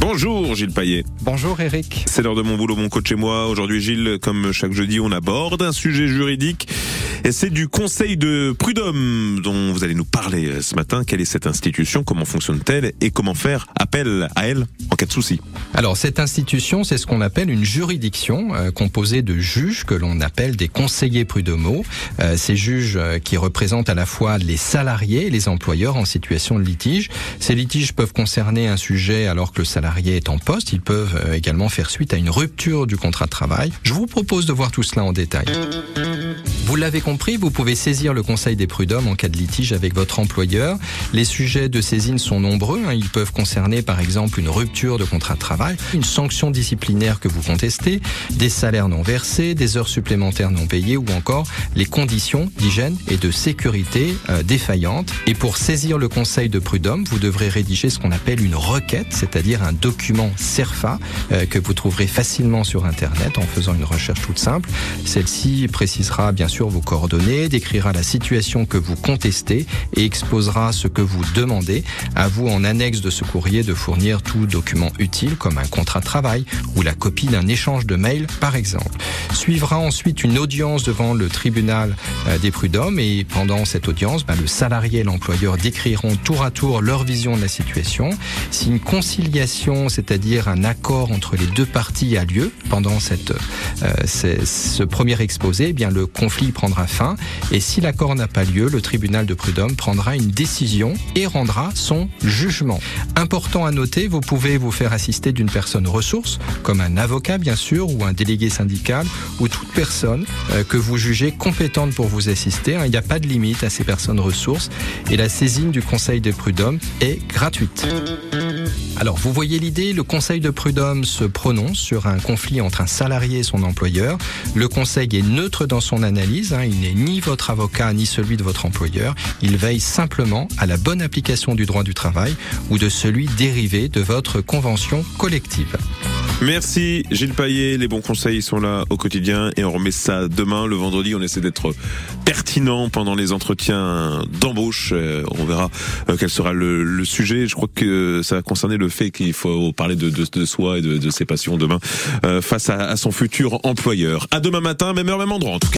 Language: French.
Bonjour Gilles Paillet. Bonjour Eric. C'est l'heure de mon boulot, mon coach et moi. Aujourd'hui Gilles, comme chaque jeudi, on aborde un sujet juridique. Et c'est du Conseil de prud'homme dont vous allez nous parler ce matin. Quelle est cette institution? Comment fonctionne-t-elle? Et comment faire appel à elle? Alors cette institution, c'est ce qu'on appelle une juridiction euh, composée de juges que l'on appelle des conseillers prud'homaux. Euh, ces juges euh, qui représentent à la fois les salariés et les employeurs en situation de litige. Ces litiges peuvent concerner un sujet alors que le salarié est en poste. Ils peuvent euh, également faire suite à une rupture du contrat de travail. Je vous propose de voir tout cela en détail. Vous l'avez compris, vous pouvez saisir le Conseil des prud'hommes en cas de litige avec votre employeur. Les sujets de saisine sont nombreux. hein. Ils peuvent concerner par exemple une rupture de contrat de travail, une sanction disciplinaire que vous contestez, des salaires non versés, des heures supplémentaires non payées ou encore les conditions d'hygiène et de sécurité euh, défaillantes. Et pour saisir le Conseil de prud'homme, vous devrez rédiger ce qu'on appelle une requête, c'est-à-dire un document CERFA euh, que vous trouverez facilement sur Internet en faisant une recherche toute simple. Celle-ci précisera bien sûr vos coordonnées, décrira la situation que vous contestez et exposera ce que vous demandez. À vous en annexe de ce courrier de fournir tout document utile comme un contrat de travail ou la copie d'un échange de mails par exemple. Suivra ensuite une audience devant le tribunal euh, des prud'hommes et pendant cette audience, ben, le salarié et l'employeur décriront tour à tour leur vision de la situation. Si une conciliation, c'est-à-dire un accord entre les deux parties a lieu pendant cette, euh, ce premier exposé, eh bien le conflit prendra fin et si l'accord n'a pas lieu, le tribunal de prud'homme prendra une décision et rendra son jugement. Important à noter, vous pouvez vous faire assister d'une personne ressource, comme un avocat bien sûr, ou un délégué syndical, ou toute personne euh, que vous jugez compétente pour vous assister. hein. Il n'y a pas de limite à ces personnes ressources et la saisine du Conseil des prud'hommes est gratuite. Alors, vous voyez l'idée, le Conseil de prud'homme se prononce sur un conflit entre un salarié et son employeur. Le Conseil est neutre dans son analyse, hein. il n'est ni votre avocat ni celui de votre employeur. Il veille simplement à la bonne application du droit du travail ou de celui dérivé de votre convention collective. Merci Gilles Paillet. Les bons conseils sont là au quotidien et on remet ça demain, le vendredi. On essaie d'être pertinent pendant les entretiens d'embauche. Euh, On verra euh, quel sera le, sujet. Je crois que ça va concerner le fait qu'il faut parler de, soi et de, ses passions demain euh, face à, son futur employeur. À demain matin, même heure, même endroit.